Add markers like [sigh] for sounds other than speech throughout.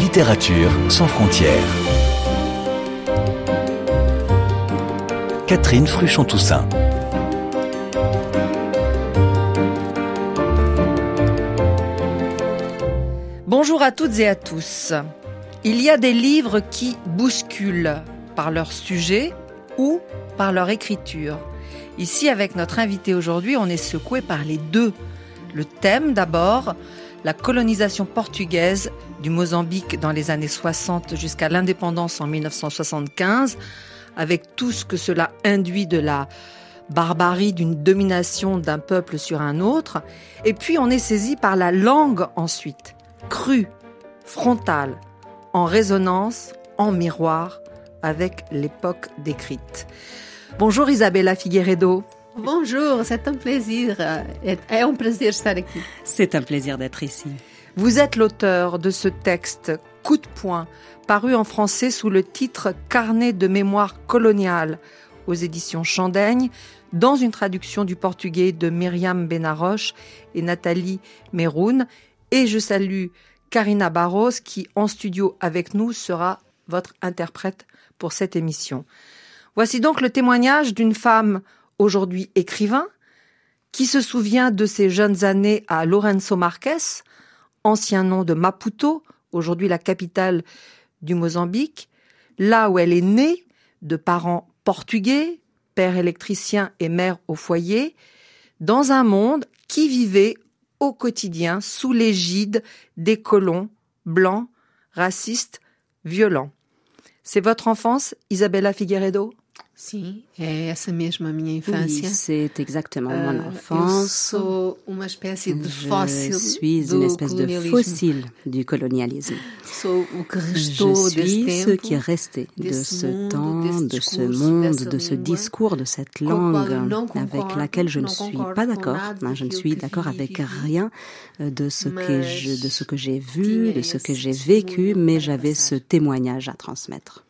Littérature sans frontières. Catherine Fruchon-Toussaint. Bonjour à toutes et à tous. Il y a des livres qui bousculent par leur sujet ou par leur écriture. Ici, avec notre invité aujourd'hui, on est secoué par les deux. Le thème d'abord, la colonisation portugaise du Mozambique dans les années 60 jusqu'à l'indépendance en 1975, avec tout ce que cela induit de la barbarie d'une domination d'un peuple sur un autre. Et puis on est saisi par la langue ensuite, crue, frontale, en résonance, en miroir avec l'époque décrite. Bonjour Isabella Figueredo. Bonjour, c'est un plaisir. C'est un plaisir. C'est un plaisir d'être ici. Vous êtes l'auteur de ce texte Coup de poing, paru en français sous le titre Carnet de mémoire coloniale aux éditions Chandaigne, dans une traduction du portugais de Myriam Benaroche et Nathalie Meroun. Et je salue Karina Barros qui, en studio avec nous, sera votre interprète pour cette émission. Voici donc le témoignage d'une femme aujourd'hui écrivain qui se souvient de ses jeunes années à Lorenzo Marques, ancien nom de Maputo, aujourd'hui la capitale du Mozambique, là où elle est née, de parents portugais, père électricien et mère au foyer, dans un monde qui vivait au quotidien sous l'égide des colons blancs, racistes, violents. C'est votre enfance, Isabella Figueredo? Sim, é essa mesma minha infância. Oui, c'est exactement mon enfance. Eu sou uma espécie de Je suis do une espèce de fossile du colonialisme. Sou o que Je restou suis ce qui est resté de ce mundo, temps, de ce monde, de ce discours, de cette langue avec laquelle je ne suis pas d'accord. hein, Je ne suis d'accord avec rien euh, de ce que Mas je, de ce que j'ai vu, de ce que j'ai vécu, mais j'avais ce témoignage à transmettre.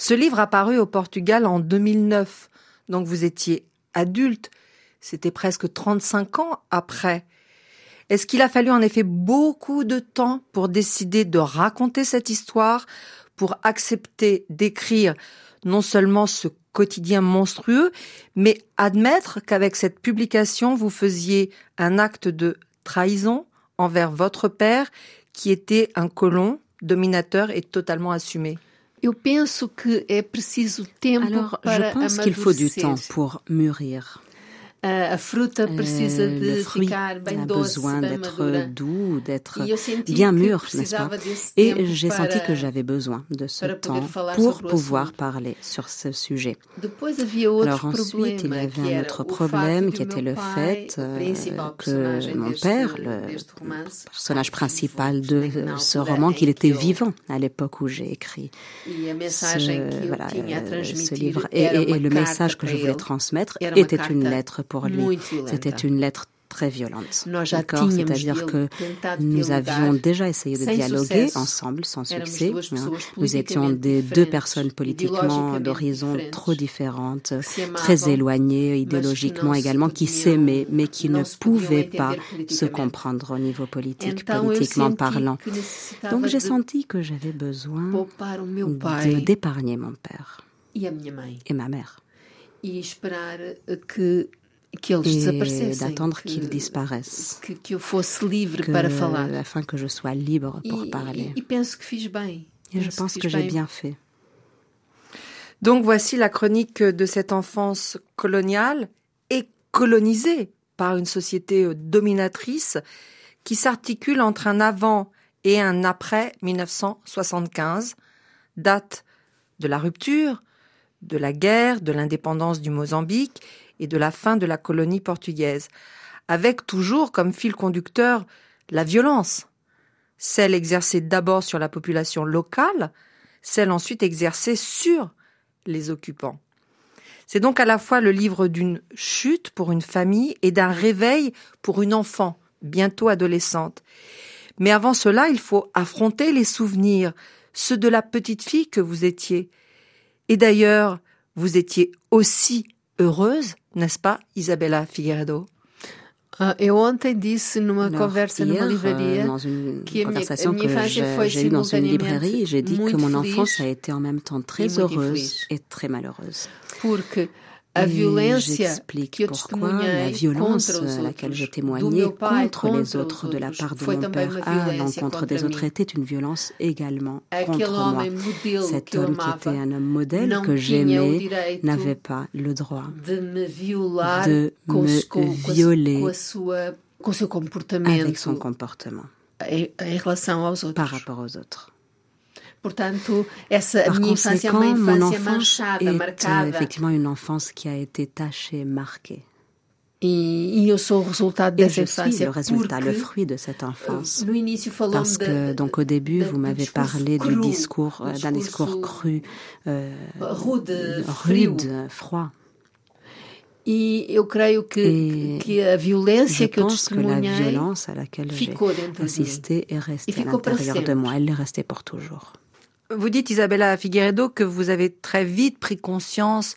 Ce livre apparu au Portugal en 2009, donc vous étiez adulte, c'était presque 35 ans après. Est-ce qu'il a fallu en effet beaucoup de temps pour décider de raconter cette histoire, pour accepter d'écrire non seulement ce quotidien monstrueux, mais admettre qu'avec cette publication, vous faisiez un acte de trahison envers votre père, qui était un colon, dominateur et totalement assumé? Eu penso que é preciso tempo Alors, para je pense qu'il faut du temps pour mûrir. A, a fruta precisa Euh, de le fruit ficar bem a doce, besoin d'être doux, d'être E bien mûr, n'est-ce pas? Et j'ai senti que j'avais besoin de ce temps pour pouvoir parler sur ce sujet. Alors ensuite, il y avait un autre problème qui était le fait euh, que mon père, le personnage principal de ce roman, qu'il était vivant à l'époque où j'ai écrit E ce, voilà, euh, livre. Et, le message que je voulais transmettre était une lettre pour lui. C'était une lettre très violente. D'accord? C'est-à-dire que nous avions déjà essayé de dialoguer ensemble sans succès. hein. Nous étions des deux personnes politiquement d'horizons trop différentes, très éloignées idéologiquement également, qui s'aimaient mais qui ne pouvaient pas se comprendre au niveau politique, politiquement parlant. Donc j'ai senti que j'avais besoin d'épargner mon père e et ma mère et desaparecessem, d'attendre que, qu'ils disparaissent, que, que eu fosse livre que, para falar. afin que je sois libre pour E, parler. e, e penso que fiz bem. Et je pense que j'ai bien fait. Donc voici la chronique de cette enfance coloniale et colonisée par une société euh, dominatrice qui s'articule entre un avant et un après 1975, date de la rupture, de la guerre, de l'indépendance du Mozambique et de la fin de la colonie portugaise, avec toujours comme fil conducteur la violence, celle exercée d'abord sur la population locale, celle ensuite exercée sur les occupants. C'est donc à la fois le livre d'une chute pour une famille et d'un réveil pour une enfant, bientôt adolescente. Mais avant cela, il faut affronter les souvenirs, ceux de la petite fille que vous étiez. Et d'ailleurs, vous étiez aussi heureuse, n'est-ce pas, Isabella Figueredo? Ah, eu ontem disse numa Alors, conversa hier, euh, livraria dans une que a minha- conversation minha que infância j'ai eue dans une simultaneamente librairie, j'ai dit que mon enfance a été en même temps très muito heureuse infeliz. et très malheureuse. porque a j'explique pourquoi la violence à laquelle meu pai contre les autres de la part de mon père à l'encontre des autres était une violence également contre moi. Cet homme qui était un homme modèle que j'aimais n'avait pas le droit de me violer avec son comportement par rapport aux autres. Portanto, essa Par minha infância é uma infância manchada, est euh, marcada. effectivement une enfance qui a été tachée, marquée. E, e eu sou o resultado Et dessa je suis infância le résultat, le fruit de cette enfance. no início Parce que, donc, au début, vous m'avez parlé du discours, euh, d'un discours cru, euh, rude, rude, froid. E eu creio que, Et que a violência Je que eu pense que la testemunhei violence à laquelle j'ai de assisté est restée Et à l'intérieur de moi. Elle est restée pour toujours. Vous dites, Isabella Figueredo, que vous avez très vite pris conscience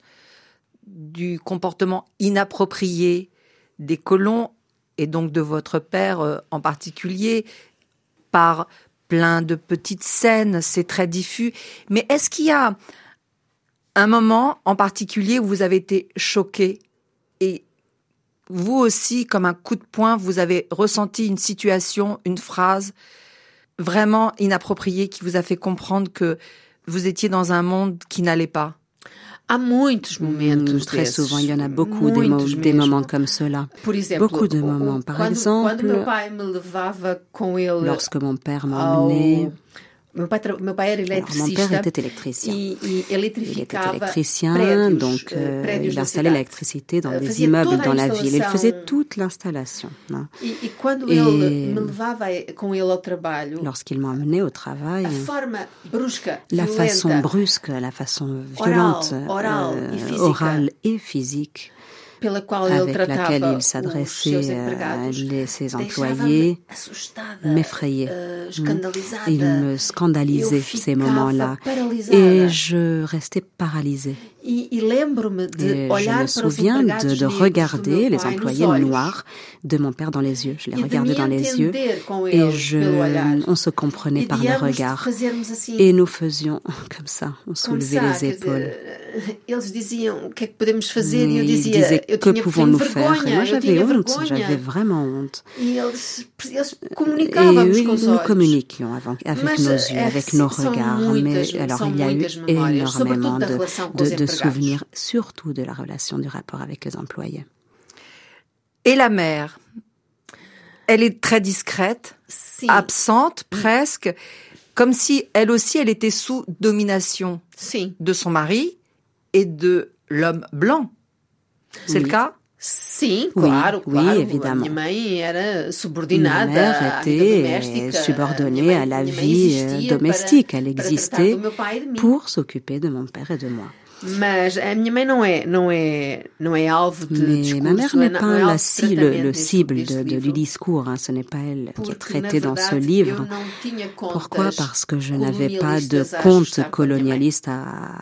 du comportement inapproprié des colons et donc de votre père euh, en particulier par plein de petites scènes, c'est très diffus. Mais est-ce qu'il y a un moment en particulier où vous avez été choqué et vous aussi, comme un coup de poing, vous avez ressenti une situation, une phrase vraiment inappropriée qui vous a fait comprendre que vous étiez dans un monde qui n'allait pas? Há muitos momentos Mm, Très souvent, il y en a beaucoup des, mo- moments comme cela. Por exemplo, beaucoup de o- o- moments. Par quando, exemple, quando meu pai me levava com ele Lorsque mon père m'a ao... emmené, Meu pai, tra- meu pai era alors, mon père était électricien. e, e Il était électricien, prédios, donc eh, euh, il installait l'électricité dans des fazia immeubles dans la ville. Il faisait toute l'installation. hein. E, e E- trabalho, Lorsqu'il m'a emmené au travail, la façon brusque, la façon violente, euh, et physique. orale et physique, avec laquelle il s'adressait à ses employés, m'effrayait. eh, Mm. scandalisada. Il me scandalisait ces moments-là. Et je restais paralysée. E, e Et je me souviens de, regarder les employés noirs de mon père dans les yeux. Je les e regardais dans les yeux et je, on se comprenait par le regard. Et nous faisions [laughs] comme ça, on soulevait les épaules. Eles diziam o que é que podemos fazer? E eu Mais ils dizia disaient eu que tinha, pouvons-nous tinha faire Et vergonha, moi eu j'avais honte, vergonha. j'avais vraiment honte. E eles, eles Et comunicávamos oui, com os nous olhos. communiquions avec, avec Mas, nos yeux, é, avec nos são regards. muitas- Mais alors são il y a eu muitas memórias, énormément de, relação com de, souvenirs, surtout de la relation, du rapport avec les employés. Et la mère? Elle est très discrète, absente presque, comme si elle aussi elle était sous domination de son mari et de l'homme blanc. C'est Oui. le cas? Sim, Oui, claro, oui, claro. Évidemment. minha mãe era Ma mère à vida était doméstica. subordonnée à la vie euh, domestique. para- Elle existait e pour s'occuper de mon père et de moi. Mas a minha mãe não é, não é, não é alvo de Mais discurso, ma mère n'est pas la le, cible de, de- du discours. hein. Ce n'est pas elle qui est traitée dans ce livre. Pourquoi? Parce que je n'avais pas de compte colonialiste à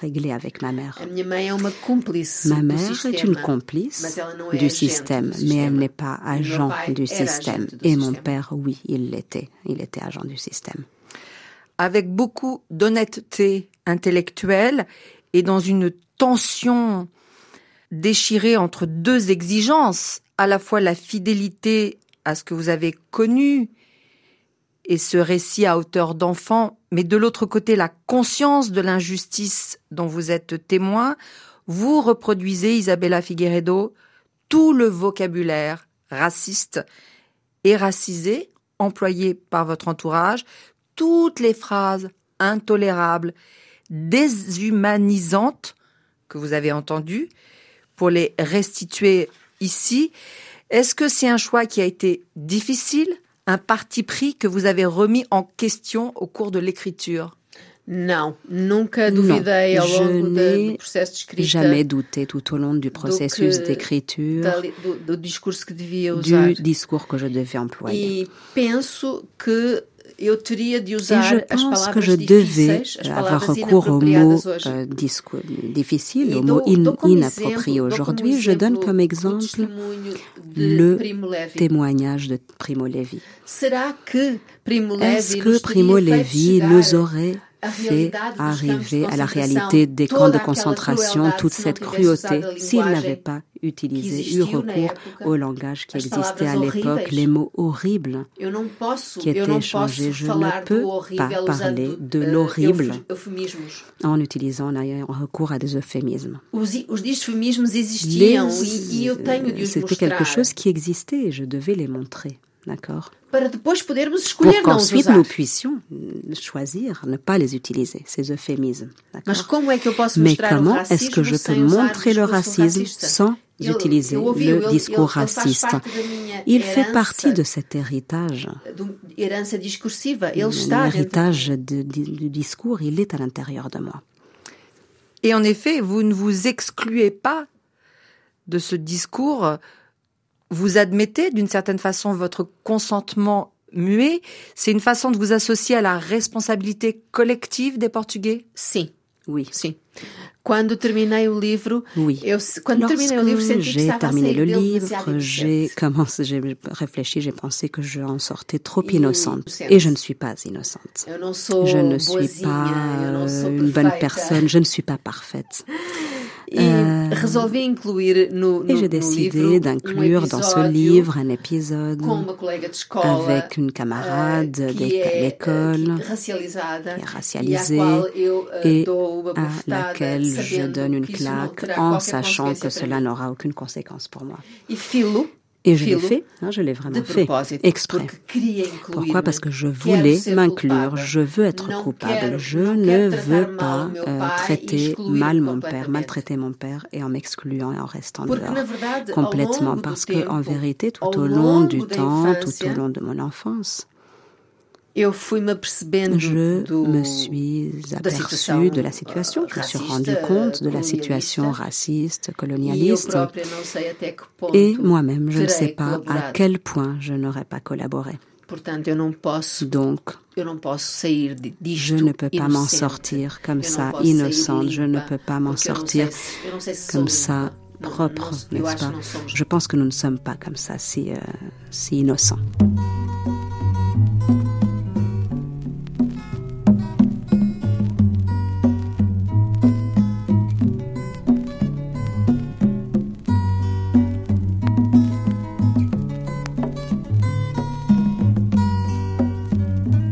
régler avec ma mère. A minha mãe é uma cúmplice Ma mère est une complice mas ela não é du système, mais elle n'est pas agent du système. Et mon père, oui, il l'était. Il était agent du système. avec beaucoup d'honnêteté intellectuelle et dans une tension déchirée entre deux exigences, à la fois la fidélité à ce que vous avez connu et ce récit à hauteur d'enfant, mais de l'autre côté la conscience de l'injustice dont vous êtes témoin, vous reproduisez, Isabella Figueredo, tout le vocabulaire raciste et racisé employé par votre entourage, toutes les phrases intolérables, déshumanisantes que vous avez entendues pour les restituer ici. Est-ce que c'est un choix qui a été difficile, un parti pris que vous avez remis en question au cours de l'écriture? Não, nunca Non, duvidei ao je longo da- n'ai do processo de escrita Jamais douté tout au long du processus d'écriture du discours que je devais employer. E penso que Et je pense que je devais avoir recours aux mots euh, difficiles, aux mots inappropriés aujourd'hui. Je donne comme exemple le témoignage de Primo Levi. Est-ce que Primo Levi nous aurait fait arriver à la réalité des camps de concentration toute cette cruauté s'il n'avait pas utilisé, eu recours au langage qui existait à l'époque, les mots horribles qui étaient échangés. Je ne peux pas parler de l'horrible en utilisant en recours à des euphémismes. E c'était quelque chose qui existait et je devais les montrer. D'accord? Pour qu'ensuite nous puissions choisir, ne pas les utiliser, ces euphémismes. Mais comment est-ce que je peux montrer le racisme sans utiliser le discours raciste? Il fait partie de cet héritage. L'héritage du discours, il est à l'intérieur de moi. Et en effet, vous ne vous excluez pas de ce discours vous admettez d'une certaine façon votre consentement muet. C'est une façon de vous associer à la responsabilité collective des Portugais? Si. Oui. Si. Quando terminei o livro, oui. eu, quando terminei o livro, j'ai terminé le livre, j'ai commencé, j'ai réfléchi, j'ai pensé que je en sortais trop innocente. Et je ne suis pas innocente. Je ne suis pas une bonne personne, je ne suis pas parfaite. [laughs] Euh, et j'ai décidé d'inclure dans ce livre un épisode avec une camarade de l'école qui est racialisée et à laquelle je donne une claque en sachant que cela n'aura aucune conséquence pour moi. Et je l'ai fait, hein, je l'ai vraiment fait, exprès. Pourquoi? Parce que je voulais m'inclure, je veux être coupable, je ne veux pas euh, traiter mal mon père, maltraiter mon père et en m'excluant et en restant dehors complètement. Parce que en vérité, tout au long du temps, tout au long de mon enfance, je me suis aperçue de la situation, je me suis rendu compte de la situation raciste, colonialiste, et moi-même, je ne sais pas à quel point je n'aurais pas collaboré. Donc, je ne peux pas m'en sortir comme ça, innocente, je ne peux pas m'en sortir comme ça, propre, n'est-ce pas? Je pense que nous ne sommes pas comme ça, si, euh, si innocents.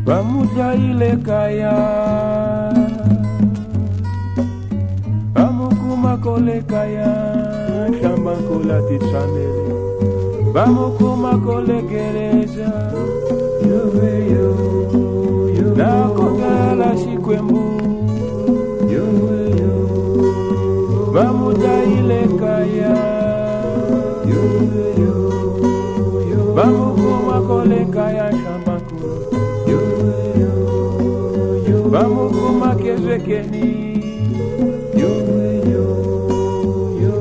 pamoja ile kaya pamokumakole kaya shambankolati tramele pamokumakole gereja yoveyo nakogala shikwembu yoveyo pamoja ile kaya vekeni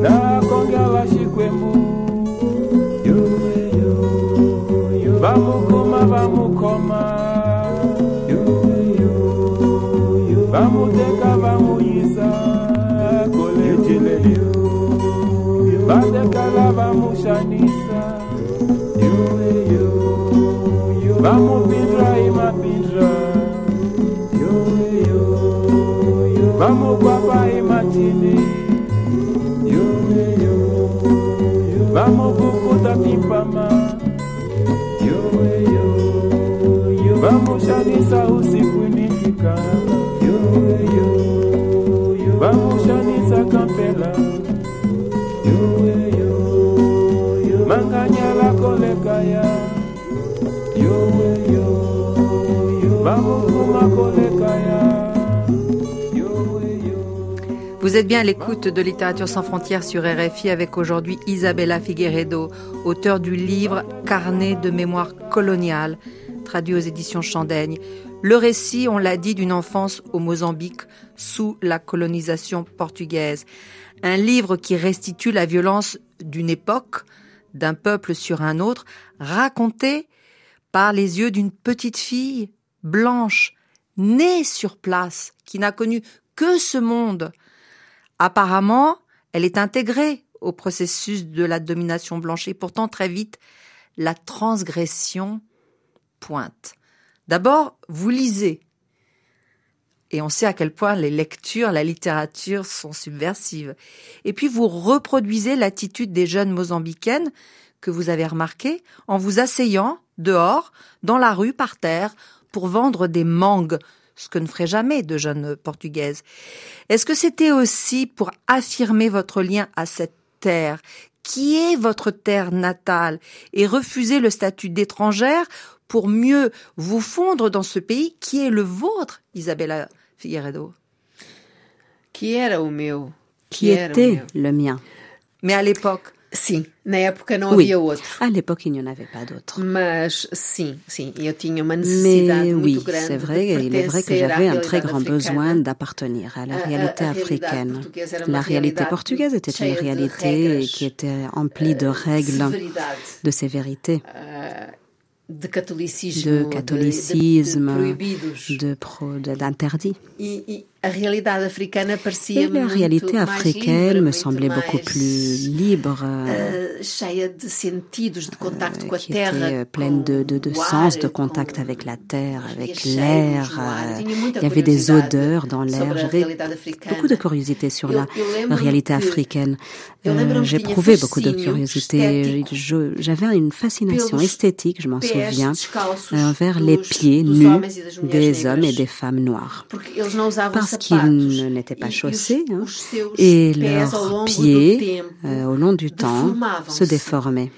nakonge vashikwemu vamukuma vamukoma vamuteka Bamuteka, koleji leli vatekala vamushanisa vamupi papai matine yo yo Vamos kukuta pimpama yo yo yo Vamos shanisa usiku nifika yo yo yo Vamos shanisa kampela yo yo yo Manganyala kolekaya yo yo yo Vamos kuma kolekaya Vous êtes bien à l'écoute de Littérature sans frontières sur RFI avec aujourd'hui Isabella Figueredo, auteure du livre Carnet de mémoire coloniale, traduit aux éditions Chandaigne. Le récit, on l'a dit, d'une enfance au Mozambique sous la colonisation portugaise. Un livre qui restitue la violence d'une époque, d'un peuple sur un autre, raconté par les yeux d'une petite fille blanche, née sur place, qui n'a connu que ce monde. Apparemment, elle est intégrée au processus de la domination blanche et pourtant très vite, la transgression pointe. D'abord, vous lisez. Et on sait à quel point les lectures, la littérature sont subversives. Et puis vous reproduisez l'attitude des jeunes mozambicaines que vous avez remarqué en vous asseyant dehors, dans la rue, par terre, pour vendre des mangues, ce que ne ferait jamais de jeunes portugaises. Est-ce que c'était aussi pour affirmer votre lien à cette terre? Qui est votre terre natale? Et refuser le statut d'étrangère pour mieux vous fondre dans ce pays qui est le vôtre, Isabella Figueredo? Qui era o meu? Qui était le mien? Mais à l'époque, Sim, na época não oui. havia outro. À l'époque, il n'y en avait pas d'autre. Mas sim, sim, eu tinha uma necessidade Mais muito oui, grande c'est vrai, de il est vrai que j'avais un très grand besoin d'appartenir à la A- a- réalité a africaine. La réalité portugaise était une réalité regras, qui était emplie de eh, règles, de sévérité, eh, de catolicismo, de de- catholicisme, de, de proibidos. de pro- de- d'interdits. Et la réalité africaine me semblait beaucoup plus libre, euh, eh, cheia de sentidos, de contacto com a qui terra, était euh, pleine de, sens, de contact avec la terre, avec l'air. muita Il y avait des odeurs dans l'air. J'avais beaucoup de curiosité sur la réalité africaine. eu Euh, J'éprouvais beaucoup de curiosité. J'avais une fascination esthétique, je m'en souviens, envers les pieds nus e des hommes et des femmes noires. Usavam Parce qu'ils n'étaient pas E- e chaussés, hein, et leurs pieds, euh, au long du temps, se déformaient.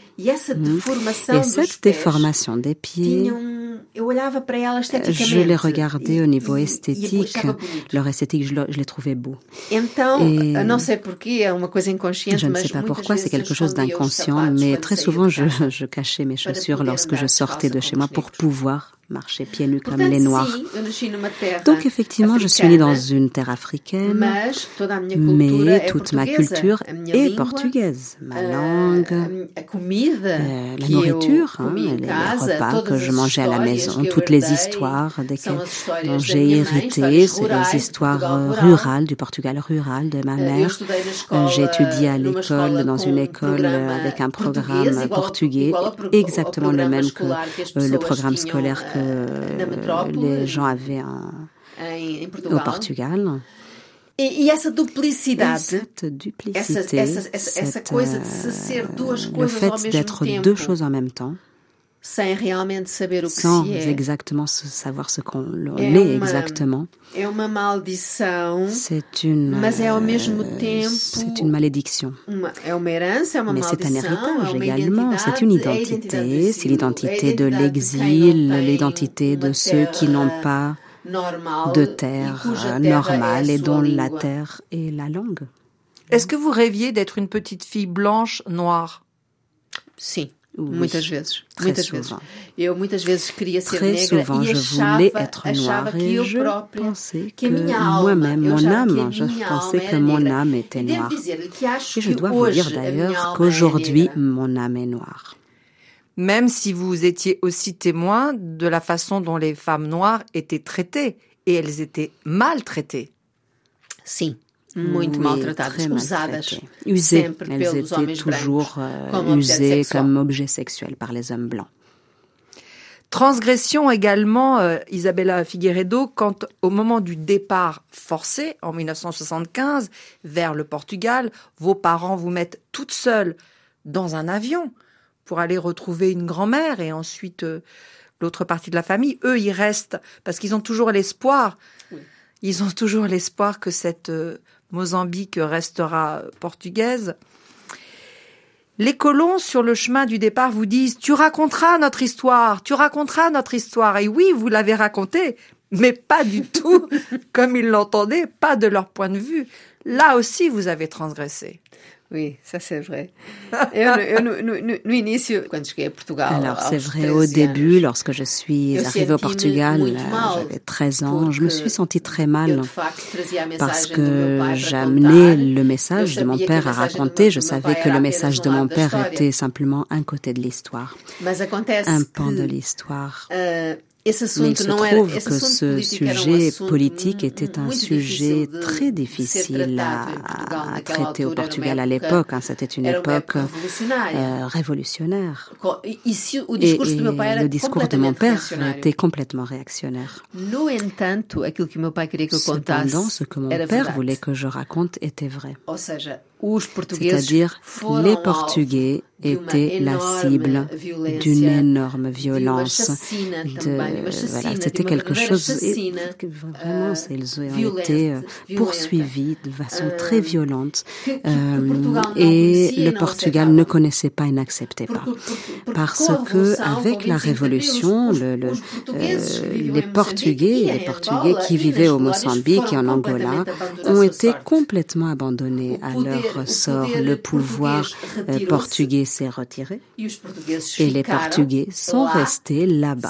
Et cette déformation des pieds, je les regardais e- au niveau e- e esthétique. Leur esthétique, je, le- je les trouvais beaux. Et- Je ne sais pas pourquoi, c'est quelque chose d'inconscient, mais très souvent je, je cachais mes chaussures lorsque je sortais de chez moi pour pouvoir marcher pieds nus comme les noirs. Donc effectivement, je suis née dans une terre africaine, mais toute ma culture est portugaise. Ma a- langue, euh, la nourriture, hein, les, repas que je mangeais à la maison, toutes les histoires dont j'ai hérité, c'est les histoires rurales du Portugal rural de ma eu mère. Euh, J'ai étudié à l'école, dans une com école avec un programme portugais, exactement le même que euh, le programme scolaire que metrópole, les gens avaient em au Portugal. E, e essa Et duplicidade, essa, duplicité, essa, essa, essa cette, coisa de se ser duas le coisas ao fait mesmo d'être tempo, deux choses en même temps, sem realmente saber o que sans se é, exactement savoir ce qu'on É est uma- exactement, é uma maldição, c'est une, mas é ao mesmo euh, tempo c'est une malédiction. uma, é uma herança, é uma Mais c'est un héritage é également, c'est une identité, c'est l'identité de l'exil, l'identité de ceux qui n'ont pas de e terre euh, normale et dont la terre est la langue. est-ce que vous rêviez d'être une petite fille blanche, noire? Sim, Oui, muitas vezes. très Muitas souvent. vezes. Eu muitas vezes queria ser Très negra souvent, e je achava, voulais être noire que et eu je própria, pensais que moi-même, mon âme, je pensais que mon âme E était noire. Et je dois vous dire d'ailleurs qu'aujourd'hui, mon âme est noire. Même si vous étiez aussi témoin de la façon dont les femmes noires étaient traitées, et elles étaient maltraitées. Sim, muito Oui, maltratadas, très usadas maltraitées. Usées. sempre Elles pelos étaient homens toujours brancos euh, como objeto usées sexual. comme objets sexuels par les hommes blancs. Transgression également, euh, Isabella Figueiredo, quand au moment du départ forcé en 1975 vers le Portugal, vos parents vous mettent toute seule dans un avion pour aller retrouver une grand-mère et ensuite euh, l'autre partie de la famille. Eux, ils restent parce qu'ils ont toujours l'espoir. Oui. Ils ont toujours l'espoir que cette euh, Mozambique restera portugaise. Les colons sur le chemin du départ vous disent Tu raconteras notre histoire, tu raconteras notre histoire. Et oui, vous l'avez racontée, mais pas du tout [laughs] comme ils l'entendaient, pas de leur point de vue. Là aussi, vous avez transgressé. Oui, ça c'est vrai. Alors c'est vrai, au début, lorsque je suis arrivée au Portugal, j'avais 13 ans, je me suis sentie très mal parce que j'amenais le message de mon père à raconter. Je savais que le message de mon père était simplement un côté de l'histoire, un pan de l'histoire. Euh, mais il se trouve que ce sujet politique était un sujet très difficile à, traiter au Portugal à l'époque. Hein. C'était une époque euh, révolutionnaire. Et, le discours de mon père était complètement réactionnaire. Cependant, ce que mon père voulait que je raconte était vrai. C'est-à-dire, les Portugais étaient la cible d'une énorme violence. Voilà, c'était quelque chose. vraiment, ils ont été euh, poursuivis de façon très violente. Euh, et le Portugal ne connaissait pas et n'acceptait pas. Parce que avec la Révolution, le, le, euh, les Portugais, les Portugais qui vivaient au Mozambique et en Angola ont été complètement abandonnés à leur ressort. Le pouvoir euh, portugais s'est retiré et les Portugais sont restés là-bas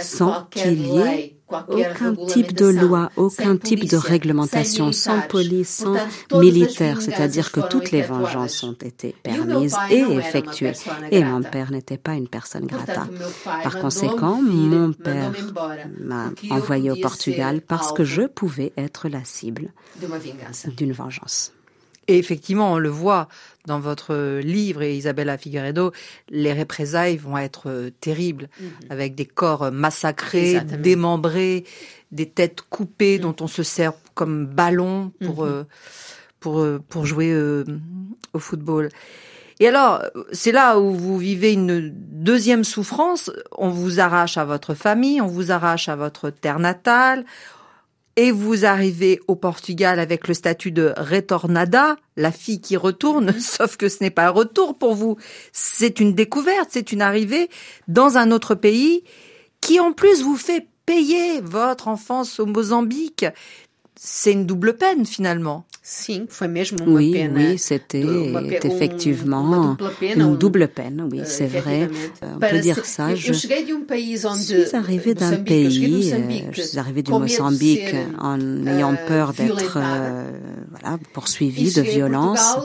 sans qu'il y ait aucun type de loi, aucun type de réglementation, sans police, sans militaire, c'est-à-dire que toutes les vengeances ont été permises et effectuées. Et mon père n'était pas une personne grata. Par conséquent, mon père m'a envoyé au Portugal parce que je pouvais être la cible d'une vengeance. Et effectivement, on le voit dans votre livre et Isabella Figueredo, les représailles vont être euh, terribles, mhm. avec des corps massacrés, démembrés, des têtes coupées mhm. dont on se sert comme ballon pour mhm. euh, pour euh, pour jouer au football. Et alors, c'est là où vous vivez une deuxième souffrance. On vous arrache à votre famille, on vous arrache à votre terre natale, et vous arrivez au Portugal avec le statut de retornada, la fille qui retourne, [laughs] sauf que ce n'est pas un retour pour vous, c'est une découverte, c'est une arrivée dans un autre pays qui en plus vous fait payer votre enfance au Mozambique. C'est une double peine finalement. Oui. Oui, c'était effectivement une double peine, oui, c'est vrai. On peut dire ça. Je, suis arrivée d'un pays, euh, je suis arrivée du Mozambique en ayant euh, peur d'être euh, voilà, poursuivie de violence,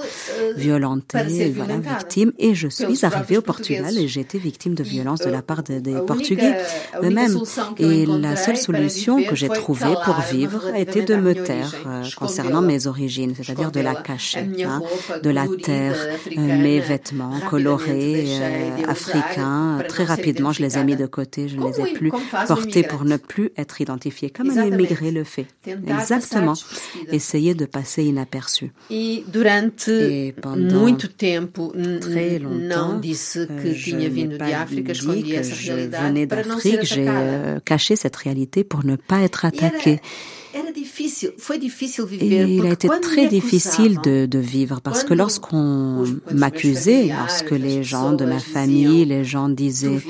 violentée, voilà, victime, et je suis arrivée au Portugal et j'ai été victime de violence de la part des Portugais eux-mêmes. Et la seule solution que j'ai trouvée pour vivre était de me taire concernant mes origines c'est-à-dire de la cacher, hein, de la terre, euh, mes vêtements colorés euh, africains. Très rapidement, je les ai mis de côté, je ne les ai plus portés pour ne plus être identifiés, comme un immigré le fait. Exactement. Essayer de passer inaperçu. Et pendant très longtemps, euh, je n'ai pas dit que je venais d'Afrique, j'ai caché cette réalité pour ne pas être attaqué. Et il a été très difficile de, de vivre parce que lorsqu'on m'accusait, lorsque les gens de ma famille, les gens disaient,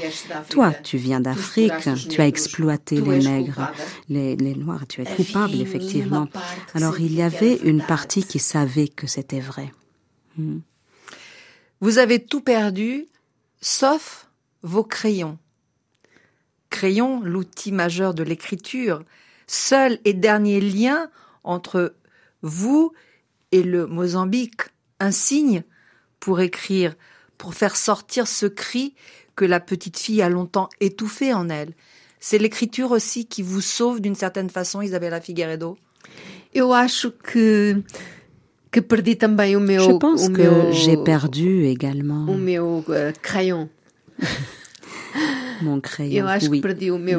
toi, tu viens d'Afrique, tu as exploité les nègres, les, les noirs, tu es coupable, effectivement. Alors il y avait une partie qui savait que c'était vrai. Hmm. Vous avez tout perdu, sauf vos crayons. Crayon, l'outil majeur de l'écriture, seul et dernier lien entre vous et le Mozambique, un signe pour écrire, pour faire sortir ce cri que la petite fille a longtemps étouffé en elle. C'est l'écriture aussi qui vous sauve d'une certaine façon, Isabella Figueredo Eu acho que que perdi também o meu Je pense que j'ai perdu également o meu uh, crayon. [laughs] mon crayon. oui,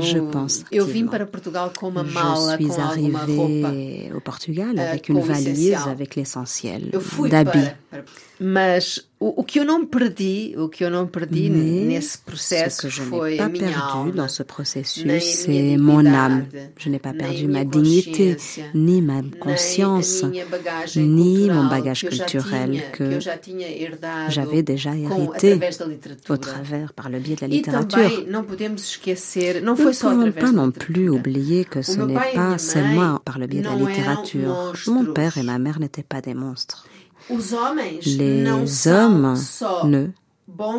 je pense. Eu vim para Portugal com uma mala, je suis arrivée au Portugal avec une valise avec l'essentiel d'habits. Mas o, o que eu não perdi, o que eu não perdi Mais nesse processo ce que je foi pas a minha perdu alma, dans ce processus, c'est mon âme. Je n'ai pas perdu ma dignité, ni ma conscience, ni mon bagage culturel que j'avais déjà hérité au travers par le biais de la littérature. Nous ne pouvons pas non plus oublier que ce n'est pas seulement par le biais de la littérature. Mon père et ma mère n'étaient pas des monstres. Les hommes ne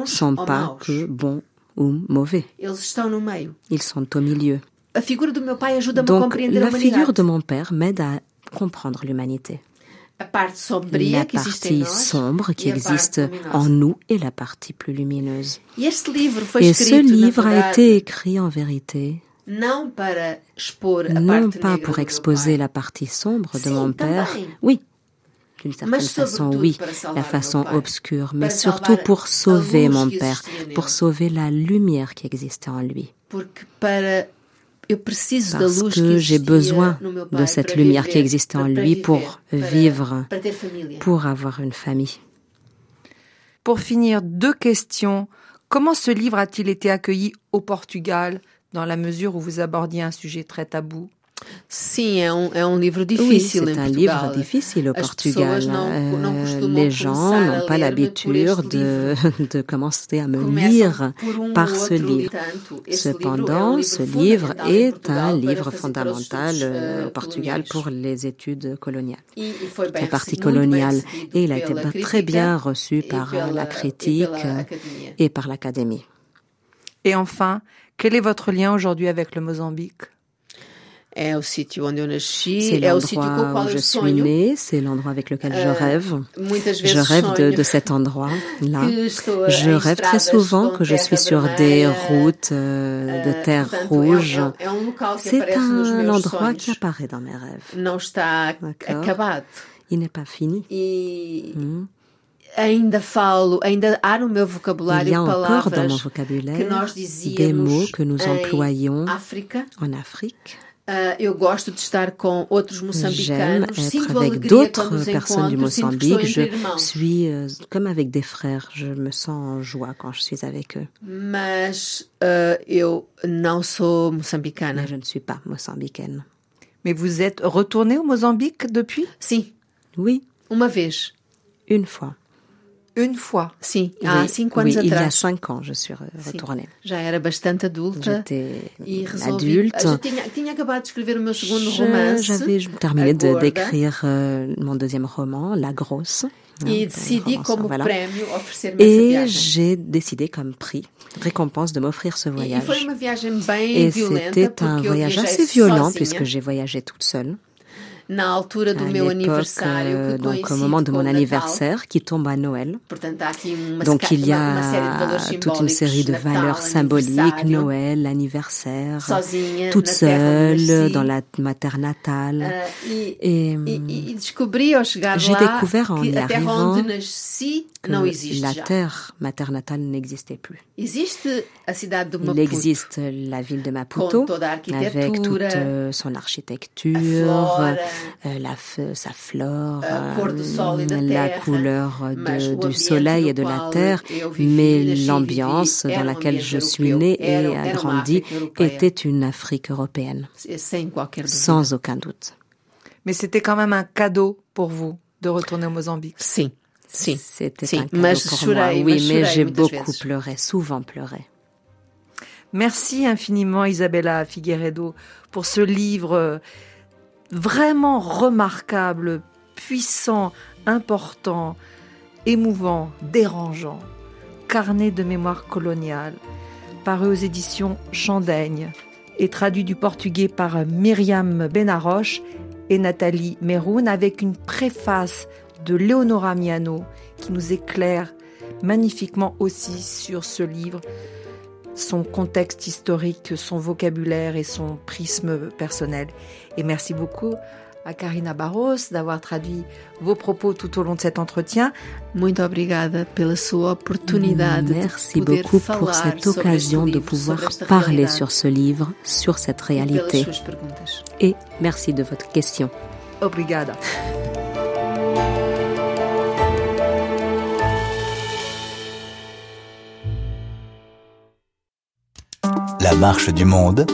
sont pas que bons ou mauvais. Ils sont au milieu. Donc, la figure de mon père m'aide à comprendre l'humanité. La partie sombre qui existe en nous et la partie plus lumineuse. Et ce livre a été écrit en vérité non pas pour exposer la partie sombre de mon père, oui, d'une certaine façon, oui, la façon obscure, mais surtout pour sauver mon père, pour sauver la lumière qui existait en lui. Parce que j'ai besoin de cette lumière qui existait en lui pour vivre, pour avoir une famille. Pour finir, deux questions. Comment ce livre a-t-il été accueilli au Portugal dans la mesure où vous abordiez un sujet très tabou? Sim, é um, é um livro difícil oui, c'est un livre difficile au Portugal. Euh, les gens n'ont pas l'habitude de, [laughs] de commencer à me lire par ce livre. Cependant, ce livre est un livre fondamental euh, au Portugal pour les études coloniales, la partie coloniale. Et il a été très bien reçu par la critique et par l'Académie. Et enfin, quel est votre lien aujourd'hui avec le Mozambique? C'est l'endroit où je suis née, c'est l'endroit avec lequel je rêve. Je rêve de, de cet endroit-là. Je rêve très souvent que je suis sur des routes euh, de terre rouge. C'est un endroit qui apparaît dans mes rêves. Il n'est pas fini. Hmm. Il y a encore dans mon vocabulaire des mots que nous employons en Afrique. Uh, eu gosto de estar com outros moçambicanos. J'aime être avec d'autres personnes du Mozambique. Je suis euh, comme avec des frères. Je me sens en joie quand je suis avec eux. Mas uh, eu não sou moçambicana. Mais je ne suis pas mozambicaine. Mais vous êtes retournée au Mozambique depuis? Sim. Oui. Uma vez. Une fois. Une fois. Há oui, cinco anos oui, atrás. Il y a cinq ans, je suis retournée. Já era bastante adulta. J'étais adulte. Já tinha, tinha acabado de escrever o meu segundo romance. J'avais terminé d'écrire euh, mon deuxième roman, La Grosse. Et décidé comme voilà. prêmio oferecer Et j'ai décidé comme prix, récompense de m'offrir ce voyage. Et c'était un voyage assez violent puisque j'ai voyagé toute seule. Na altura do meu aniversário que donc au moment de mon anniversaire qui tombe à Noël. Donc il y a toute une série de valeurs symboliques, Noël, l'anniversaire, toute seule dans la ma terre natale. Et j'ai découvert en y arrivant que la terre maternatale n'existait plus. Il existe la ville de Maputo avec toute son architecture, euh, la, sa flore, euh, la couleur de, du soleil et de la terre, mais l'ambiance dans laquelle je suis née et a grandi était une Afrique européenne, sans aucun doute. Mais c'était quand même un cadeau pour vous de retourner au Mozambique. Si, si. C'était un cadeau pour moi, oui, mais j'ai beaucoup pleuré, souvent pleuré. Merci infiniment Isabella Figueredo pour ce livre vraiment remarquable, puissant, important, émouvant, dérangeant. Carnet de mémoire coloniale, paru aux éditions Chandaigne et traduit du portugais par Myriam Benaroche et Nathalie Meroun avec une préface de Leonora Miano qui nous éclaire magnifiquement aussi sur ce livre son contexte historique, son vocabulaire et son prisme personnel. Et merci beaucoup à Karina Barros d'avoir traduit vos propos tout au long de cet entretien. Muito obrigada pela sua oportunidade. Merci beaucoup pour cette occasion de pouvoir parler sur ce livre, sur cette réalité. Et merci de votre question. Obrigada. [laughs] Marche du monde